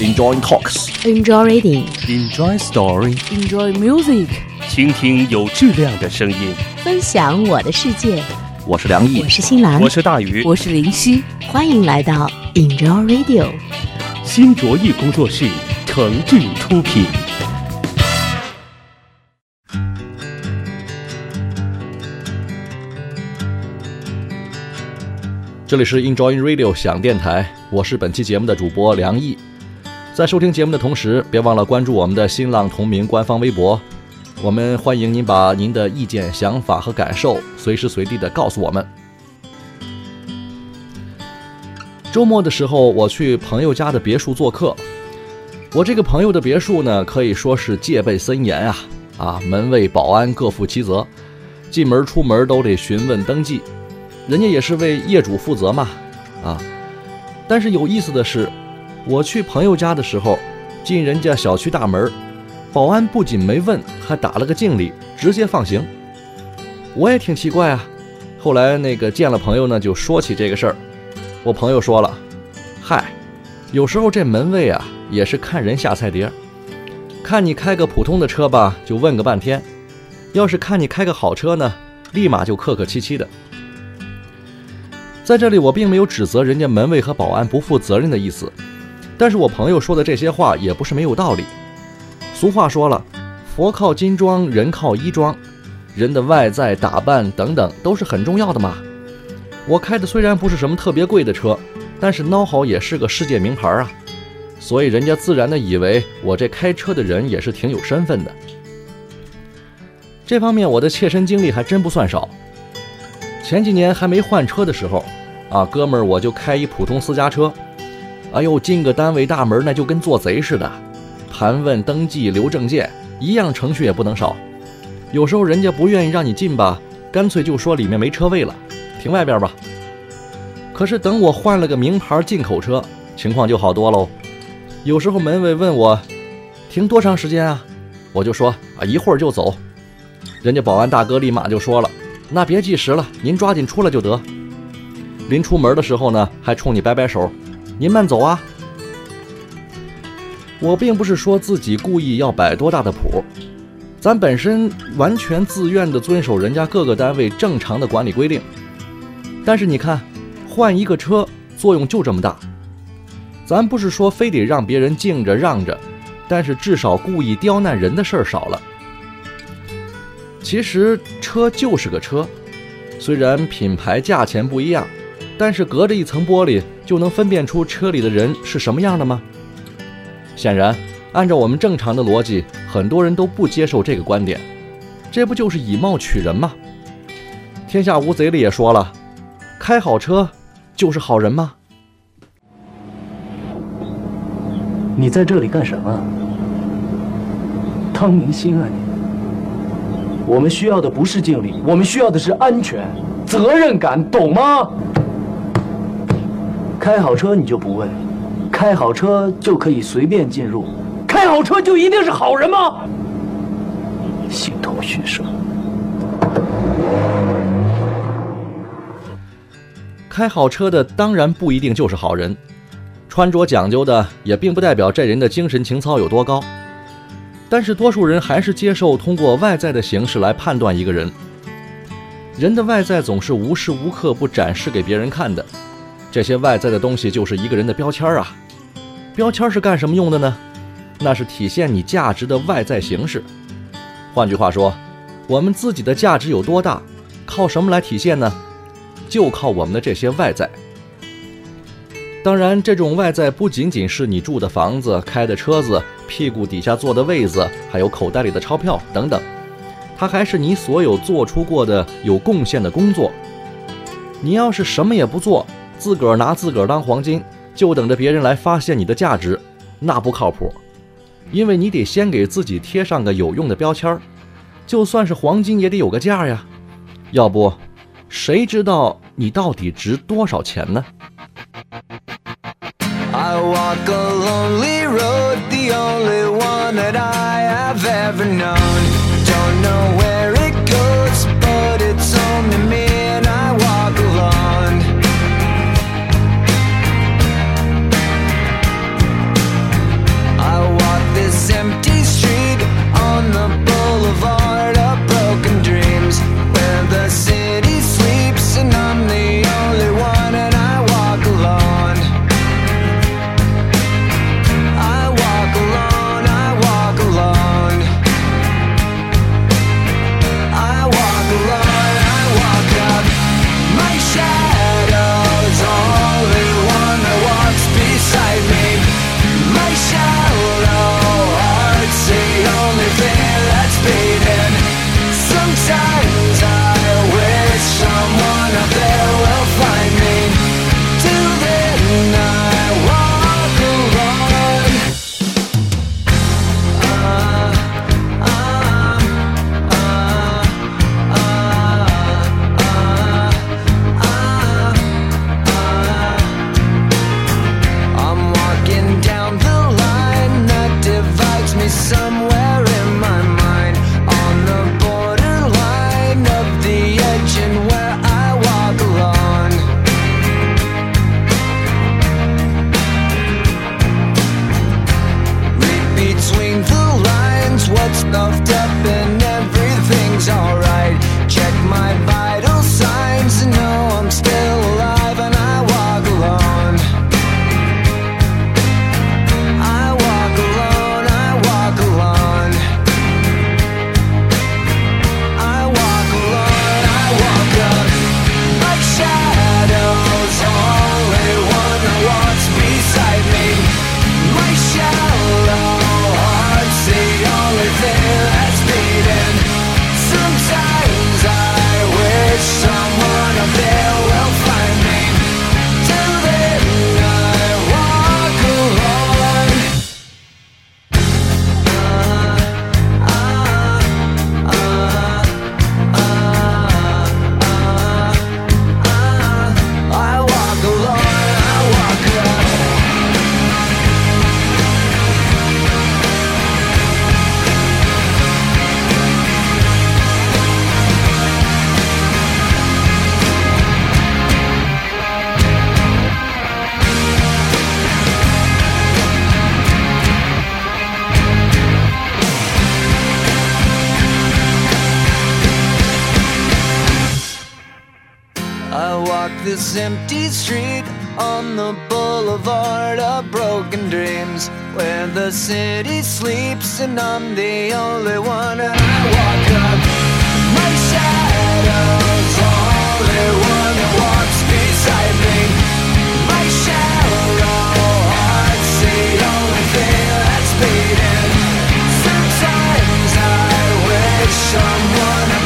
Enjoy talks. Enjoy reading. Enjoy story. Enjoy music. 倾听有质量的声音。分享我的世界。我是梁毅我，是新兰，我是大鱼，我是林夕，欢迎来到 Enjoy Radio。新卓艺工作室诚挚出品。这里是 Enjoy Radio 响电台，我是本期节目的主播梁毅。在收听节目的同时，别忘了关注我们的新浪同名官方微博。我们欢迎您把您的意见、想法和感受随时随地的告诉我们。周末的时候，我去朋友家的别墅做客。我这个朋友的别墅呢，可以说是戒备森严啊啊，门卫、保安各负其责，进门出门都得询问登记。人家也是为业主负责嘛，啊！但是有意思的是，我去朋友家的时候，进人家小区大门，保安不仅没问，还打了个敬礼，直接放行。我也挺奇怪啊。后来那个见了朋友呢，就说起这个事儿。我朋友说了，嗨，有时候这门卫啊，也是看人下菜碟儿，看你开个普通的车吧，就问个半天；要是看你开个好车呢，立马就客客气气的。在这里，我并没有指责人家门卫和保安不负责任的意思，但是我朋友说的这些话也不是没有道理。俗话说了，佛靠金装，人靠衣装，人的外在打扮等等都是很重要的嘛。我开的虽然不是什么特别贵的车，但是孬好也是个世界名牌啊，所以人家自然的以为我这开车的人也是挺有身份的。这方面我的切身经历还真不算少。前几年还没换车的时候，啊，哥们儿我就开一普通私家车，哎呦，进个单位大门那就跟做贼似的，盘问、登记、留证件，一样程序也不能少。有时候人家不愿意让你进吧，干脆就说里面没车位了，停外边吧。可是等我换了个名牌进口车，情况就好多喽。有时候门卫问我停多长时间啊，我就说啊一会儿就走。人家保安大哥立马就说了。那别计时了，您抓紧出来就得。临出门的时候呢，还冲你摆摆手，您慢走啊。我并不是说自己故意要摆多大的谱，咱本身完全自愿地遵守人家各个单位正常的管理规定。但是你看，换一个车作用就这么大。咱不是说非得让别人敬着让着，但是至少故意刁难人的事儿少了。其实车就是个车，虽然品牌价钱不一样，但是隔着一层玻璃就能分辨出车里的人是什么样的吗？显然，按照我们正常的逻辑，很多人都不接受这个观点，这不就是以貌取人吗？天下无贼里也说了，开好车就是好人吗？你在这里干什么？当明星啊你！我们需要的不是敬礼，我们需要的是安全、责任感，懂吗？开好车你就不问，开好车就可以随便进入，开好车就一定是好人吗？形同虚设。开好车的当然不一定就是好人，穿着讲究的也并不代表这人的精神情操有多高。但是多数人还是接受通过外在的形式来判断一个人。人的外在总是无时无刻不展示给别人看的，这些外在的东西就是一个人的标签啊。标签是干什么用的呢？那是体现你价值的外在形式。换句话说，我们自己的价值有多大，靠什么来体现呢？就靠我们的这些外在。当然，这种外在不仅仅是你住的房子、开的车子、屁股底下坐的位子，还有口袋里的钞票等等，它还是你所有做出过的有贡献的工作。你要是什么也不做，自个儿拿自个儿当黄金，就等着别人来发现你的价值，那不靠谱。因为你得先给自己贴上个有用的标签儿，就算是黄金也得有个价呀，要不，谁知道你到底值多少钱呢？I walk alone i've ever known. This empty street on the boulevard of broken dreams where the city sleeps and I'm the only one. I walk up my shadow's only one that walks beside me. My shallow heart's the only thing that's beating. Sometimes I wish someone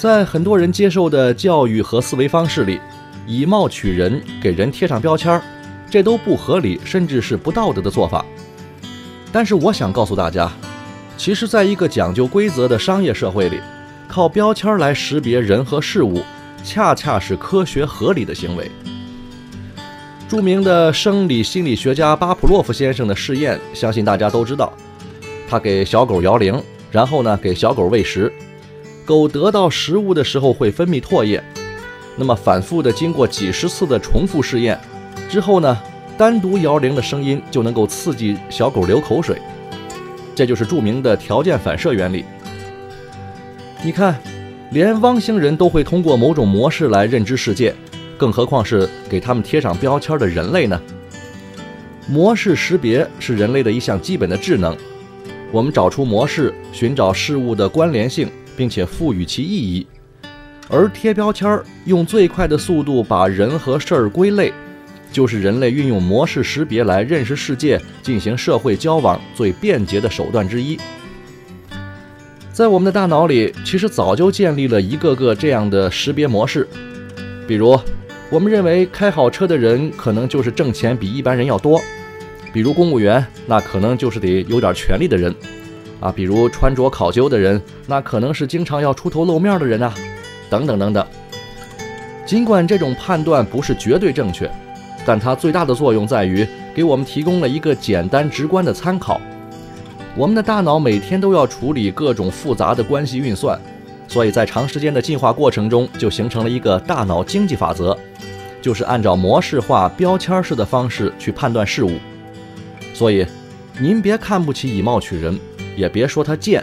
在很多人接受的教育和思维方式里，以貌取人，给人贴上标签儿，这都不合理，甚至是不道德的做法。但是我想告诉大家，其实，在一个讲究规则的商业社会里，靠标签来识别人和事物，恰恰是科学合理的行为。著名的生理心理学家巴甫洛夫先生的试验，相信大家都知道。他给小狗摇铃，然后呢给小狗喂食。狗得到食物的时候会分泌唾液，那么反复的经过几十次的重复试验之后呢，单独摇铃的声音就能够刺激小狗流口水，这就是著名的条件反射原理。你看，连汪星人都会通过某种模式来认知世界，更何况是给他们贴上标签的人类呢？模式识别是人类的一项基本的智能，我们找出模式，寻找事物的关联性。并且赋予其意义，而贴标签儿，用最快的速度把人和事儿归类，就是人类运用模式识别来认识世界、进行社会交往最便捷的手段之一。在我们的大脑里，其实早就建立了一个个这样的识别模式，比如，我们认为开好车的人可能就是挣钱比一般人要多，比如公务员，那可能就是得有点权力的人。啊，比如穿着考究的人，那可能是经常要出头露面的人啊，等等等等。尽管这种判断不是绝对正确，但它最大的作用在于给我们提供了一个简单直观的参考。我们的大脑每天都要处理各种复杂的关系运算，所以在长时间的进化过程中，就形成了一个大脑经济法则，就是按照模式化、标签式的方式去判断事物。所以，您别看不起以貌取人。也别说它贱，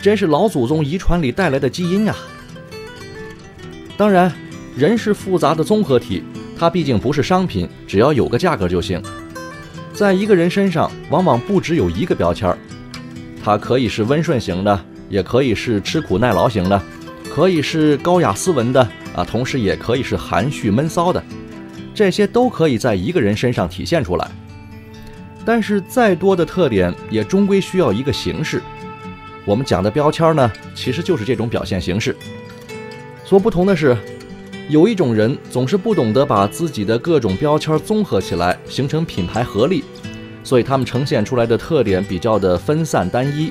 真是老祖宗遗传里带来的基因啊。当然，人是复杂的综合体，它毕竟不是商品，只要有个价格就行。在一个人身上，往往不只有一个标签儿，它可以是温顺型的，也可以是吃苦耐劳型的，可以是高雅斯文的啊，同时也可以是含蓄闷骚的，这些都可以在一个人身上体现出来。但是再多的特点也终归需要一个形式。我们讲的标签呢，其实就是这种表现形式。所不同的是，有一种人总是不懂得把自己的各种标签综合起来，形成品牌合力，所以他们呈现出来的特点比较的分散单一。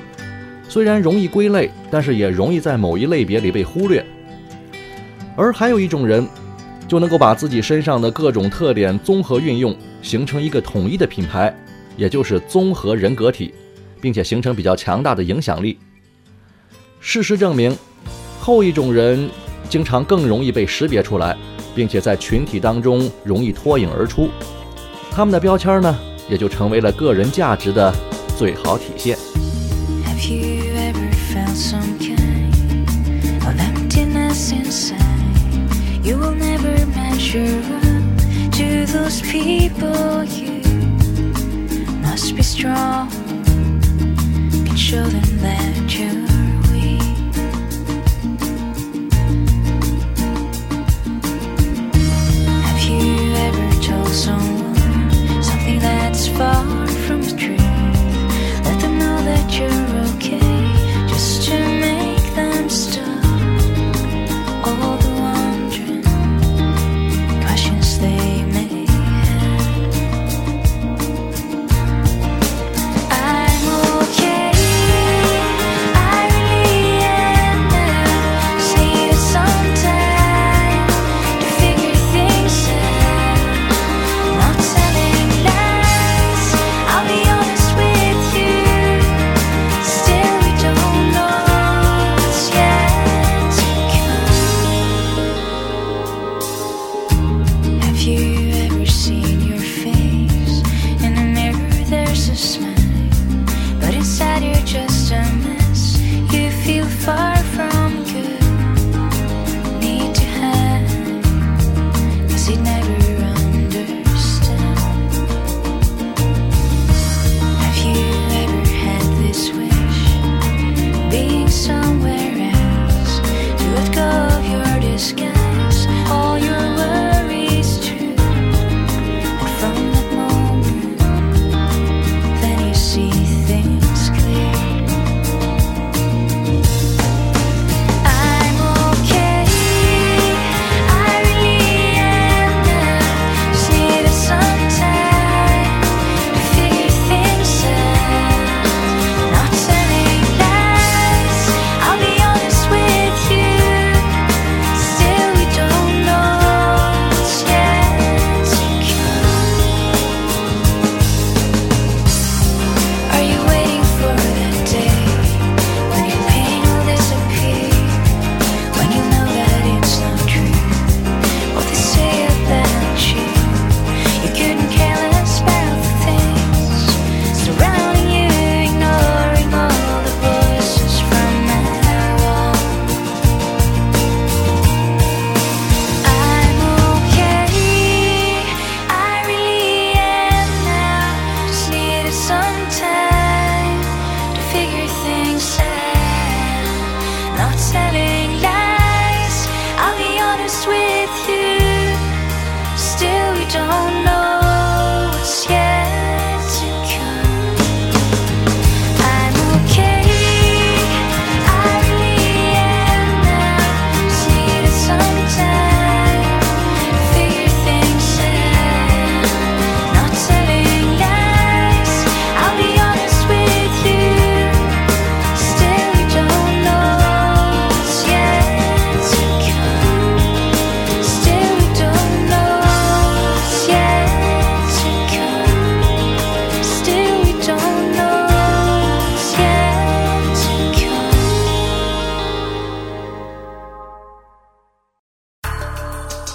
虽然容易归类，但是也容易在某一类别里被忽略。而还有一种人，就能够把自己身上的各种特点综合运用，形成一个统一的品牌。也就是综合人格体，并且形成比较强大的影响力。事实证明，后一种人经常更容易被识别出来，并且在群体当中容易脱颖而出。他们的标签呢，也就成为了个人价值的最好体现。Strong. Can show them that you're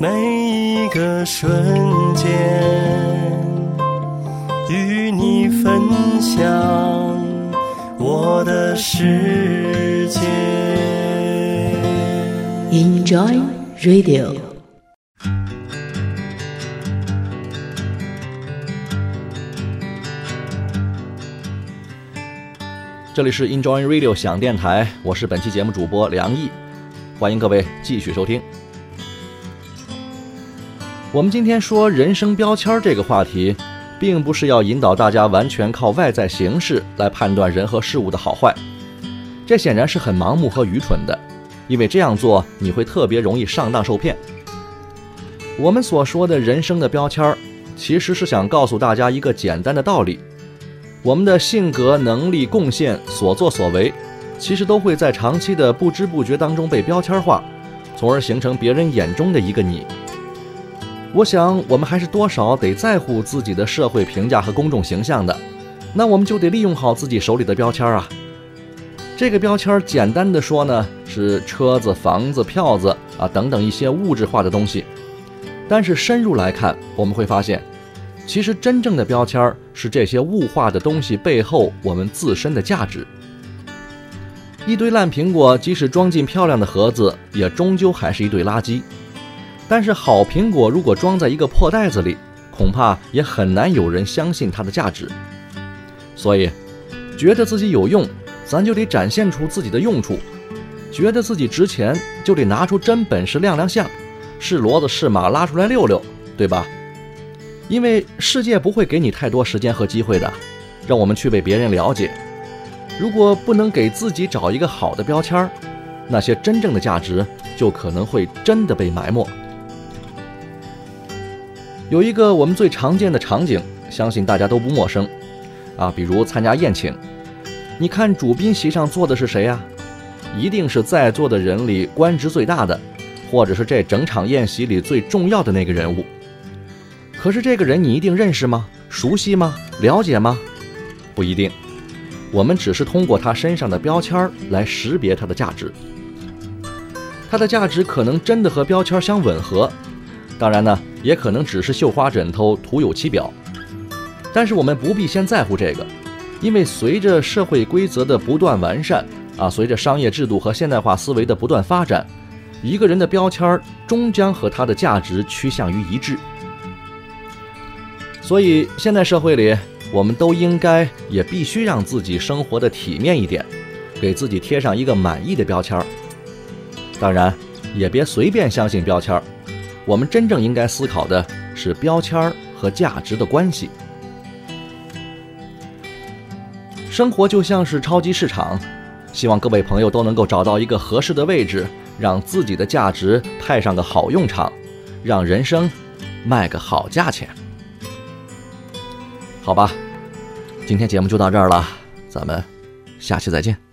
每一个瞬间，与你分享我的世界。Enjoy Radio. 这里是 Enjoy Radio 响电台，我是本期节目主播梁毅，欢迎各位继续收听。我们今天说人生标签这个话题，并不是要引导大家完全靠外在形式来判断人和事物的好坏，这显然是很盲目和愚蠢的，因为这样做你会特别容易上当受骗。我们所说的人生的标签，其实是想告诉大家一个简单的道理。我们的性格、能力、贡献、所作所为，其实都会在长期的不知不觉当中被标签化，从而形成别人眼中的一个你。我想，我们还是多少得在乎自己的社会评价和公众形象的，那我们就得利用好自己手里的标签啊。这个标签简单的说呢，是车子、房子、票子啊等等一些物质化的东西，但是深入来看，我们会发现。其实真正的标签是这些物化的东西背后我们自身的价值。一堆烂苹果，即使装进漂亮的盒子，也终究还是一堆垃圾。但是好苹果如果装在一个破袋子里，恐怕也很难有人相信它的价值。所以，觉得自己有用，咱就得展现出自己的用处；觉得自己值钱，就得拿出真本事亮亮相，是骡子是马拉出来溜溜，对吧？因为世界不会给你太多时间和机会的，让我们去被别人了解。如果不能给自己找一个好的标签儿，那些真正的价值就可能会真的被埋没。有一个我们最常见的场景，相信大家都不陌生，啊，比如参加宴请，你看主宾席上坐的是谁呀？一定是在座的人里官职最大的，或者是这整场宴席里最重要的那个人物。可是这个人你一定认识吗？熟悉吗？了解吗？不一定。我们只是通过他身上的标签来识别他的价值。他的价值可能真的和标签相吻合，当然呢，也可能只是绣花枕头、徒有其表。但是我们不必先在乎这个，因为随着社会规则的不断完善，啊，随着商业制度和现代化思维的不断发展，一个人的标签终将和他的价值趋向于一致。所以，现在社会里，我们都应该也必须让自己生活的体面一点，给自己贴上一个满意的标签儿。当然，也别随便相信标签儿。我们真正应该思考的是标签儿和价值的关系。生活就像是超级市场，希望各位朋友都能够找到一个合适的位置，让自己的价值派上个好用场，让人生卖个好价钱。好吧，今天节目就到这儿了，咱们下期再见。